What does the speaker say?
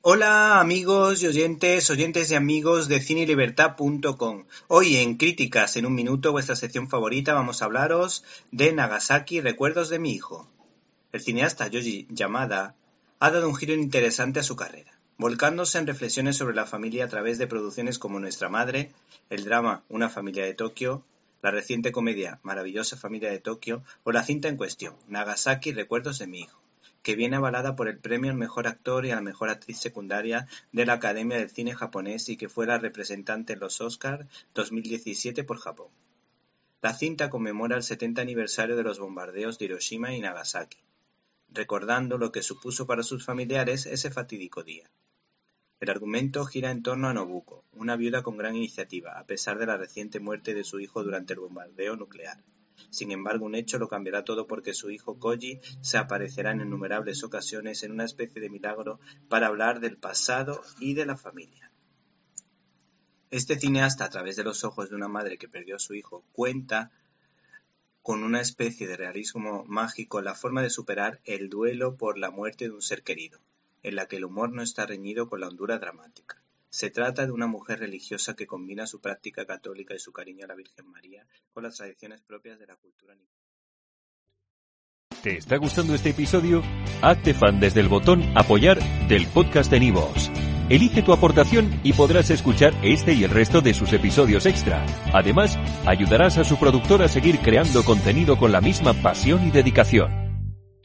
Hola amigos y oyentes, oyentes y amigos de cinelibertad.com. Hoy en Críticas en un minuto, vuestra sección favorita, vamos a hablaros de Nagasaki, Recuerdos de mi hijo. El cineasta Yoji Yamada ha dado un giro interesante a su carrera, volcándose en reflexiones sobre la familia a través de producciones como Nuestra Madre, el drama Una familia de Tokio, la reciente comedia Maravillosa familia de Tokio o la cinta en cuestión, Nagasaki, Recuerdos de mi hijo que viene avalada por el premio al mejor actor y a la mejor actriz secundaria de la Academia del Cine Japonés y que fue la representante en los Oscars 2017 por Japón. La cinta conmemora el 70 aniversario de los bombardeos de Hiroshima y Nagasaki, recordando lo que supuso para sus familiares ese fatídico día. El argumento gira en torno a Nobuko, una viuda con gran iniciativa, a pesar de la reciente muerte de su hijo durante el bombardeo nuclear. Sin embargo, un hecho lo cambiará todo porque su hijo Koji se aparecerá en innumerables ocasiones en una especie de milagro para hablar del pasado y de la familia. Este cineasta, a través de los ojos de una madre que perdió a su hijo, cuenta con una especie de realismo mágico la forma de superar el duelo por la muerte de un ser querido, en la que el humor no está reñido con la hondura dramática. Se trata de una mujer religiosa que combina su práctica católica y su cariño a la Virgen María con las tradiciones propias de la cultura. ¿Te está gustando este episodio? Hazte fan desde el botón Apoyar del podcast de Nivos. Elige tu aportación y podrás escuchar este y el resto de sus episodios extra. Además, ayudarás a su productor a seguir creando contenido con la misma pasión y dedicación.